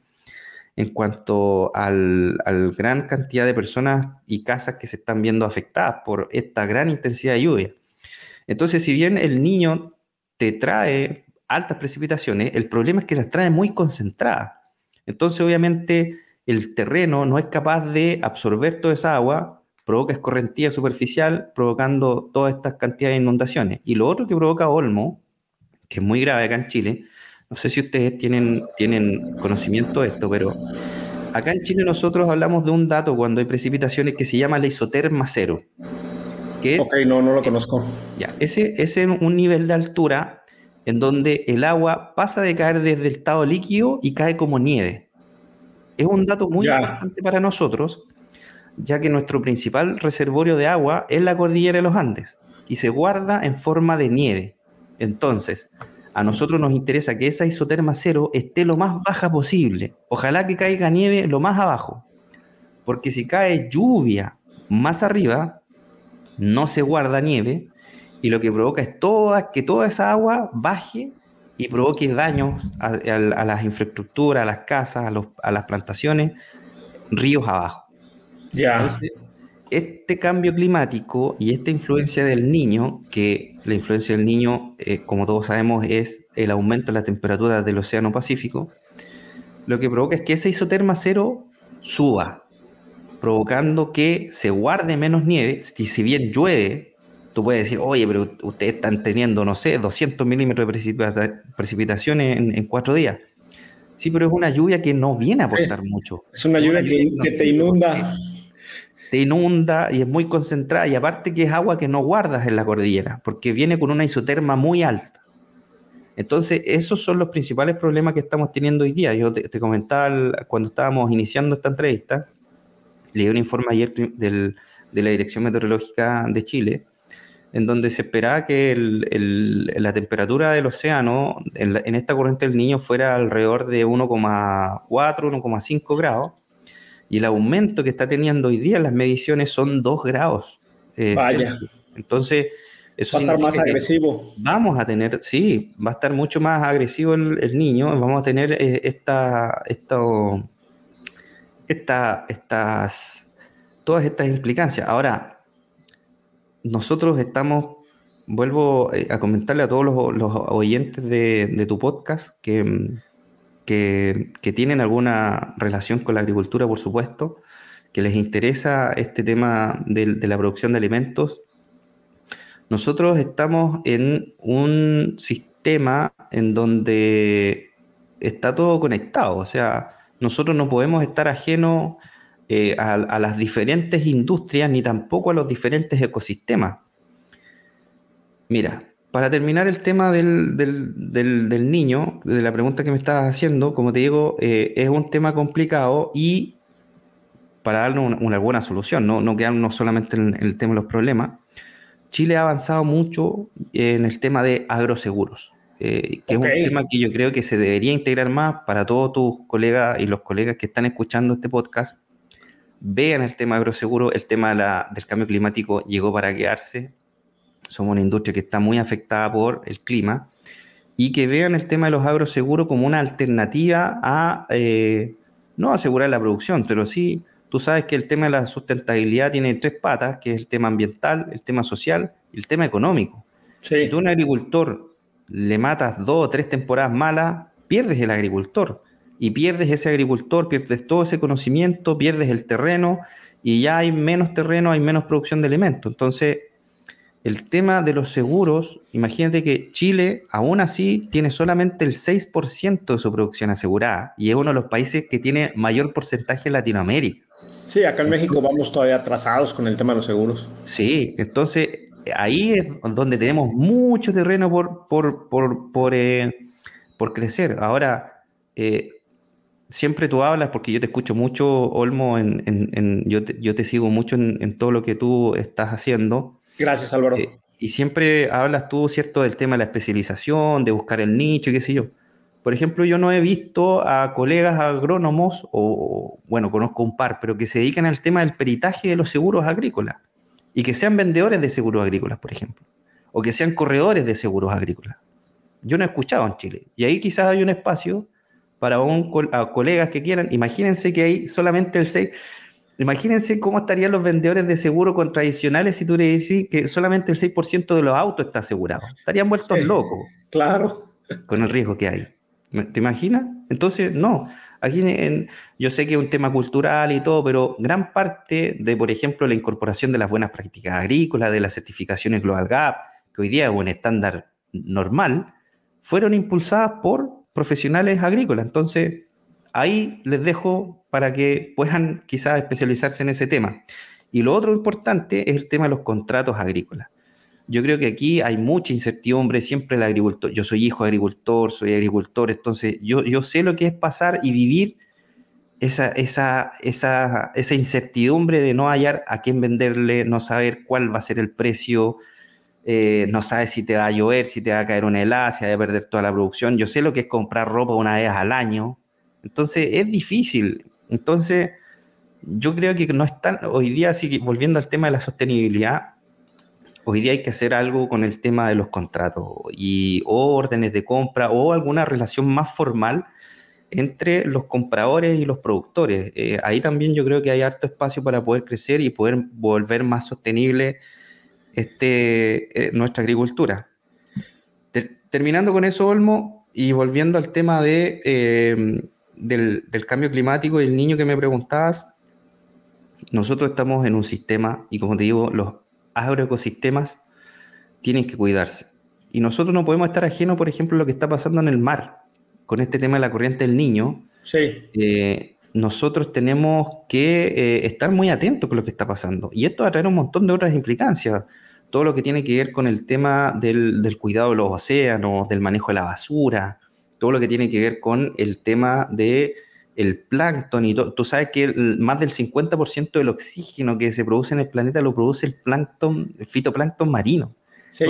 en cuanto al, gran cantidad de personas y casas que se están viendo afectadas por esta gran intensidad de lluvia. Entonces, si bien el niño te trae altas precipitaciones, el problema es que las trae muy concentradas. Entonces, obviamente, el terreno no es capaz de absorber toda esa agua, provoca escorrentía superficial, provocando todas estas cantidades de inundaciones. Y lo otro que provoca Olmo, que es muy grave acá en Chile, no sé si ustedes tienen, tienen conocimiento de esto, pero acá en Chile nosotros hablamos de un dato cuando hay precipitaciones que se llama la isoterma cero. Que ok, no, no lo conozco. Ya, ese, ese es un nivel de altura en donde el agua pasa de caer desde el estado líquido y cae como nieve. Es un dato muy importante para nosotros, ya que nuestro principal reservorio de agua es la cordillera de los Andes y se guarda en forma de nieve. Entonces, a nosotros nos interesa que esa isoterma cero esté lo más baja posible. Ojalá que caiga nieve lo más abajo. Porque si cae lluvia más arriba, no se guarda nieve y lo que provoca es toda, que toda esa agua baje y provoque daños a, las infraestructuras, a las casas, a, las plantaciones, ríos abajo. Ya este cambio climático y esta influencia del niño, que la influencia del niño, eh, como todos sabemos, es el aumento de la temperatura del Océano Pacífico, lo que provoca es que ese isoterma cero suba, provocando que se guarde menos nieve. Y si bien llueve, tú puedes decir, oye, pero ustedes están teniendo, no sé, 200 milímetros de precipitaciones en, cuatro días. Sí, pero es una lluvia que no viene a aportar mucho. Es una lluvia, que, te inunda te inunda y es muy concentrada y aparte que es agua que no guardas en la cordillera porque viene con una isoterma muy alta. Entonces, esos son los principales problemas que estamos teniendo hoy día. Yo te, comentaba cuando estábamos iniciando esta entrevista, leí un informe ayer de la Dirección Meteorológica de Chile, en donde se esperaba que la temperatura del océano en, en, esta corriente del niño fuera alrededor de 1,4, 1,5 grados y el aumento que está teniendo hoy día en las mediciones son 2 grados. Eh, Vaya. Entonces, eso va a estar más agresivo. Vamos a tener, sí, va a estar mucho más agresivo el, niño, vamos a tener eh, esta, estas, todas estas implicancias. Ahora, nosotros estamos, vuelvo eh, a comentarle a todos los, oyentes de, tu podcast que, que, tienen alguna relación con la agricultura, por supuesto, que les interesa este tema de, la producción de alimentos. Nosotros estamos en un sistema en donde está todo conectado, o sea, nosotros no podemos estar ajenos eh, a, las diferentes industrias ni tampoco a los diferentes ecosistemas. Mira, para terminar el tema del, niño, de la pregunta que me estabas haciendo, como te digo, eh, es un tema complicado y para darle una, buena solución, no, no quedarnos solamente en el tema de los problemas, Chile ha avanzado mucho en el tema de agroseguros. Eh, que es un tema que yo creo que se debería integrar más para todos tus colegas y los colegas que están escuchando este podcast. Vean el tema agroseguro, el tema del cambio climático llegó para quedarse. Somos una industria que está muy afectada por el clima y que vean el tema de los agroseguros como una alternativa a eh, no asegurar la producción, pero sí, tú sabes que el tema de la sustentabilidad tiene tres patas, que es el tema ambiental, el tema social y el tema económico. Si tú un agricultor le matas dos o tres temporadas malas, pierdes el agricultor. Y pierdes ese agricultor, pierdes todo ese conocimiento, pierdes el terreno y ya hay menos terreno, hay menos producción de alimentos. Entonces, el tema de los seguros, imagínate que Chile aún así tiene solamente el 6% de su producción asegurada y es uno de los países que tiene mayor porcentaje en Latinoamérica. Sí, acá en México vamos todavía atrasados con el tema de los seguros. Sí, entonces ahí es donde tenemos mucho terreno por, por, por, por, eh, por crecer. Ahora, eh, siempre tú hablas, porque yo te escucho mucho, Olmo, en, en, yo, te, yo, te, sigo mucho en, todo lo que tú estás haciendo. Gracias, Álvaro. Eh, y siempre hablas tú, ¿cierto?, del tema de la especialización, de buscar el nicho, qué sé yo. Por ejemplo, yo no he visto a colegas agrónomos, o bueno, conozco un par, pero que se dedican al tema del peritaje de los seguros agrícolas y que sean vendedores de seguros agrícolas, por ejemplo, o que sean corredores de seguros agrícolas. Yo no he escuchado en Chile. Y ahí quizás hay un espacio para un, colegas que quieran. Imagínense que hay solamente el 6. Imagínense cómo estarían los vendedores de seguros con tradicionales si tú le decís que solamente el 6% de los autos está asegurado. Estarían vueltos locos. Claro. Con el riesgo que hay. ¿Te imaginas? Entonces, no. Aquí yo sé que es un tema cultural y todo, pero gran parte de, por ejemplo, la incorporación de las buenas prácticas agrícolas, de las certificaciones Global Gap, que hoy día es un estándar normal, fueron impulsadas por profesionales agrícolas. Entonces, ahí les dejo para que puedan quizás especializarse en ese tema. Y lo otro importante es el tema de los contratos agrícolas. Yo creo que aquí hay mucha incertidumbre, siempre el agricultor, yo soy hijo de agricultor, soy agricultor, entonces yo, yo sé lo que es pasar y vivir esa, esa, esa, esa incertidumbre de no hallar a quién venderle, no saber cuál va a ser el precio, eh, no sabes si te va a llover, si te va a caer una helada, si va a perder toda la producción. Yo sé lo que es comprar ropa una vez al año. Entonces es difícil. Entonces yo creo que no están, hoy día, sí, volviendo al tema de la sostenibilidad, hoy día hay que hacer algo con el tema de los contratos y órdenes de compra o alguna relación más formal entre los compradores y los productores. Eh, ahí también yo creo que hay harto espacio para poder crecer y poder volver más sostenible este, eh, nuestra agricultura. terminando con eso, Olmo, y volviendo al tema de, em, del, del cambio climático y el niño que me preguntabas, nosotros estamos en un sistema y como te digo, los agroecosistemas tienen que cuidarse. Y nosotros no podemos estar ajenos, por ejemplo, a lo que está pasando en el mar, con este tema de la corriente del niño. Sí. Eh, nosotros tenemos que eh, estar muy atentos con lo que está pasando. Y esto va a traer un montón de otras implicancias. Todo lo que tiene que ver con el tema del, del cuidado de los océanos, del manejo de la basura, todo lo que tiene que ver con el tema de el plancton y tú sabes que más del 50% del oxígeno que se produce en el planeta lo produce el plancton, el fitoplancton marino. Sí,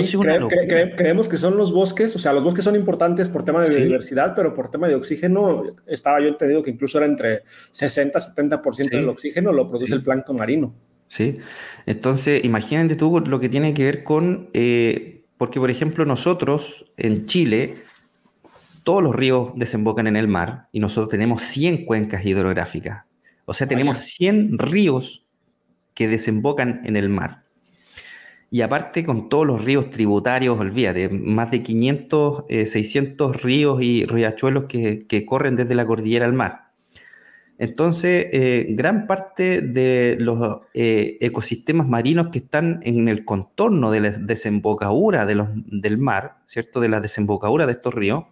creemos que son los bosques, o sea, los bosques son importantes por tema de biodiversidad, pero por tema de oxígeno, estaba yo entendido que incluso era entre 60 70% del oxígeno lo produce el plancton marino. Sí, entonces imagínate tú lo que tiene que ver con, eh, porque por ejemplo nosotros en Chile, todos los ríos desembocan en el mar y nosotros tenemos 100 cuencas hidrográficas. O sea, tenemos 100 ríos que desembocan en el mar. Y aparte con todos los ríos tributarios, olvídate, más de 500, 600 eh, ríos y riachuelos que, corren desde la cordillera al mar. Entonces, eh, gran parte de los eh, ecosistemas marinos que están en el contorno de la desembocadura de los, del mar, ¿cierto? De la desembocadura de estos ríos,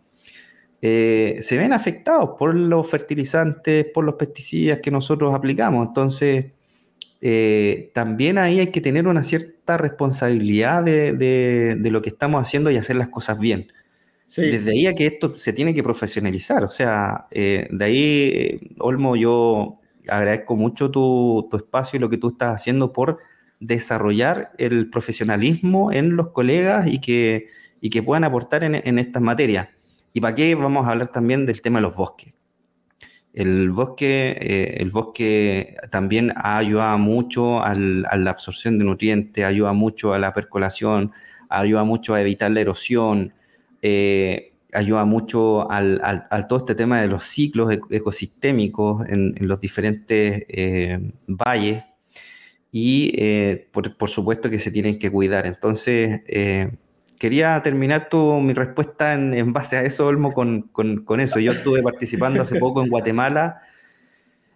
se ven afectados por los fertilizantes, por los pesticidas que nosotros aplicamos. Entonces, eh, también ahí hay que tener una cierta responsabilidad de, lo que estamos haciendo y hacer las cosas bien. Desde ahí a que esto se tiene que profesionalizar. O sea, eh, de ahí, Olmo, yo agradezco mucho tu, espacio y lo que tú estás haciendo por desarrollar el profesionalismo en los colegas y que, que puedan aportar en, en estas materias. ¿Y para qué vamos a hablar también del tema de los bosques? El bosque, eh, el bosque también ayuda mucho a la absorción de nutrientes, ayuda mucho a la percolación, ayuda mucho a evitar la erosión, eh, ayuda mucho al, todo este tema de los ciclos ecosistémicos en, los diferentes eh, valles y por, por, supuesto que se tienen que cuidar. Entonces, quería terminar tu, mi respuesta en, base a eso, Olmo, con, eso. Yo estuve participando hace poco en Guatemala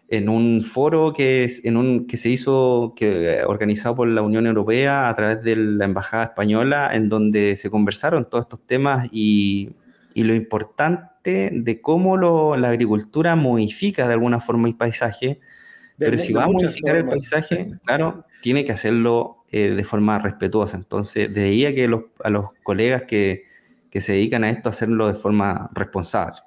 en un foro que, es, en un, que se hizo, que, organizado por la Unión Europea a través de la Embajada Española, en donde se conversaron todos estos temas y, lo importante de cómo la agricultura modifica de alguna forma el paisaje. pero si va a modificar el paisaje, claro, tiene que hacerlo eh, de forma respetuosa. Entonces, de que los, a los colegas que, que se dedican a esto, hacerlo de forma responsable.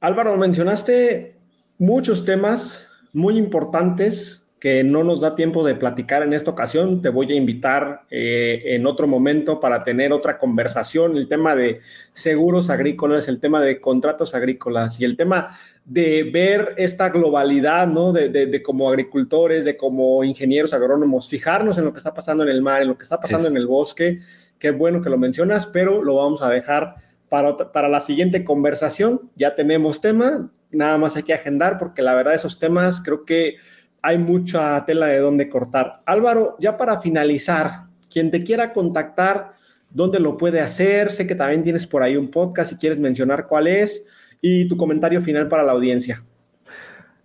Álvaro, mencionaste muchos temas muy importantes que no nos da tiempo de platicar en esta ocasión. Te voy a invitar eh, en otro momento para tener otra conversación. El tema de seguros agrícolas, el tema de contratos agrícolas y el tema de ver esta globalidad, ¿no? De, como agricultores, de como ingenieros agrónomos, fijarnos en lo que está pasando en el mar, en lo que está pasando en el bosque. Qué bueno que lo mencionas, pero lo vamos a dejar para, para la siguiente conversación. Ya tenemos tema, nada más hay que agendar porque la verdad esos temas creo que hay mucha tela de dónde cortar. Álvaro, ya para finalizar, quien te quiera contactar, ¿dónde lo puede hacer? Sé que también tienes por ahí un podcast si quieres mencionar cuál es y tu comentario final para la audiencia.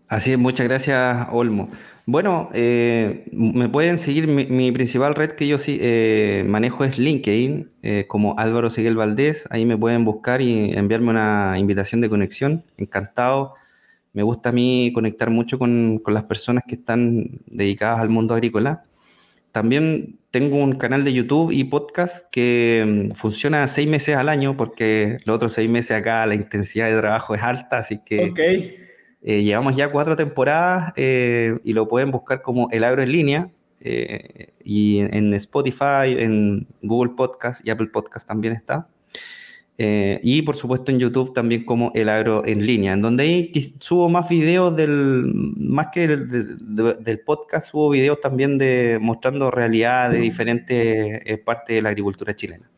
Así es, muchas gracias, Olmo. Bueno, eh, me pueden seguir, mi, principal red que yo sí eh, manejo es LinkedIn, eh, como Álvaro Seguel Valdés, ahí me pueden buscar y enviarme una invitación de conexión, encantado me gusta a mí conectar mucho con, las personas que están dedicadas al mundo agrícola. También tengo un canal de YouTube y podcast que mm, funciona seis meses al año porque los otros seis meses acá la intensidad de trabajo es alta, así que eh, llevamos ya cuatro temporadas eh, y lo pueden buscar como El Agro en línea eh, y en Spotify, en Google Podcast y Apple Podcast también está. Eh, y por supuesto en YouTube también como El Agro en línea, en donde ahí subo más videos del, más que del, podcast, subo videos también de mostrando realidad de diferentes eh, partes de la agricultura chilena.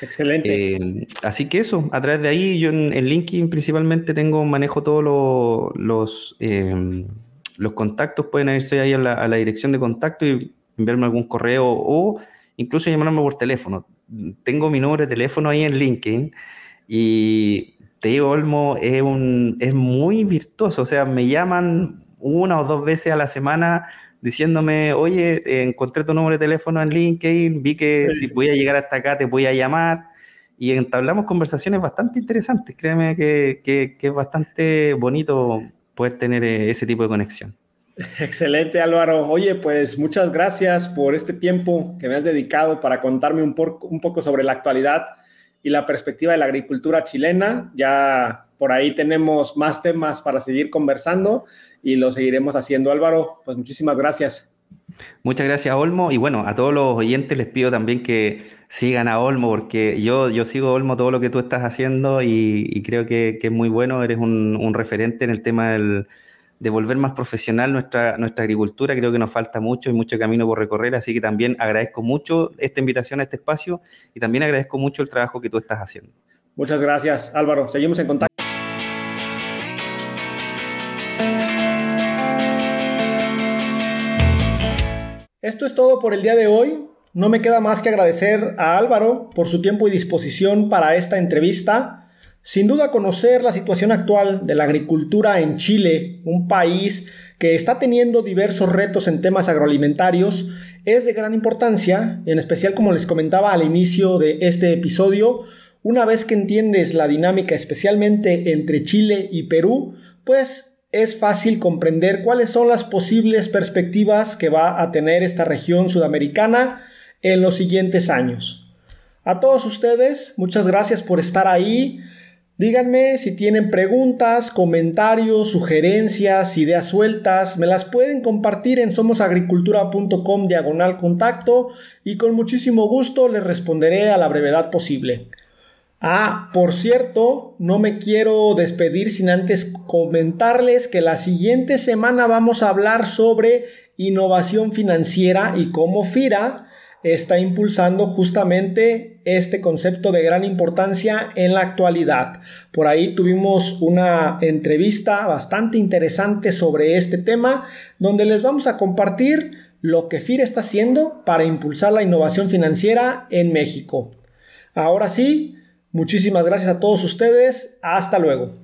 Excelente. Eh, así que eso, a través de ahí, yo en, LinkedIn principalmente tengo, manejo todos los, los contactos, pueden irse ahí a la, a la dirección de contacto y enviarme algún correo o incluso llamarme por teléfono tengo mi número de teléfono ahí en LinkedIn y te digo, Olmo es, un, es muy virtuoso, o sea, me llaman una o dos veces a la semana diciéndome, oye, encontré tu número de teléfono en LinkedIn, vi que si voy a llegar hasta acá te voy a llamar y entablamos conversaciones bastante interesantes, créeme que, que, que es bastante bonito poder tener eh, ese tipo de conexión. Excelente, Álvaro. Oye, pues muchas gracias por este tiempo que me has dedicado para contarme un, un poco sobre la actualidad y la perspectiva de la agricultura chilena. Ya por ahí tenemos más temas para seguir conversando y lo seguiremos haciendo. Álvaro, pues muchísimas gracias. Muchas gracias, Olmo. Y bueno, a todos los oyentes les pido también que sigan a Olmo, porque yo, yo sigo Olmo todo lo que tú estás haciendo y, creo que, es muy bueno. Eres un referente en el tema del de volver más profesional nuestra, nuestra agricultura. Creo que nos falta mucho y mucho camino por recorrer, así que también agradezco mucho esta invitación a este espacio y también agradezco mucho el trabajo que tú estás haciendo. Muchas gracias, Álvaro. Seguimos en contacto. Esto es todo por el día de hoy. No me queda más que agradecer a Álvaro por su tiempo y disposición para esta entrevista. Sin duda conocer la situación actual de la agricultura en Chile, un país que está teniendo diversos retos en temas agroalimentarios, es de gran importancia, en especial como les comentaba al inicio de este episodio, una vez que entiendes la dinámica especialmente entre Chile y Perú, pues es fácil comprender cuáles son las posibles perspectivas que va a tener esta región sudamericana en los siguientes años. A todos ustedes, muchas gracias por estar ahí. Díganme si tienen preguntas, comentarios, sugerencias, ideas sueltas, me las pueden compartir en somosagricultura.com diagonal contacto y con muchísimo gusto les responderé a la brevedad posible. Ah, por cierto, no me quiero despedir sin antes comentarles que la siguiente semana vamos a hablar sobre innovación financiera y cómo FIRA está impulsando justamente este concepto de gran importancia en la actualidad. Por ahí tuvimos una entrevista bastante interesante sobre este tema donde les vamos a compartir lo que FIRA está haciendo para impulsar la innovación financiera en México. Ahora sí, Muchísimas gracias a todos ustedes. Hasta luego.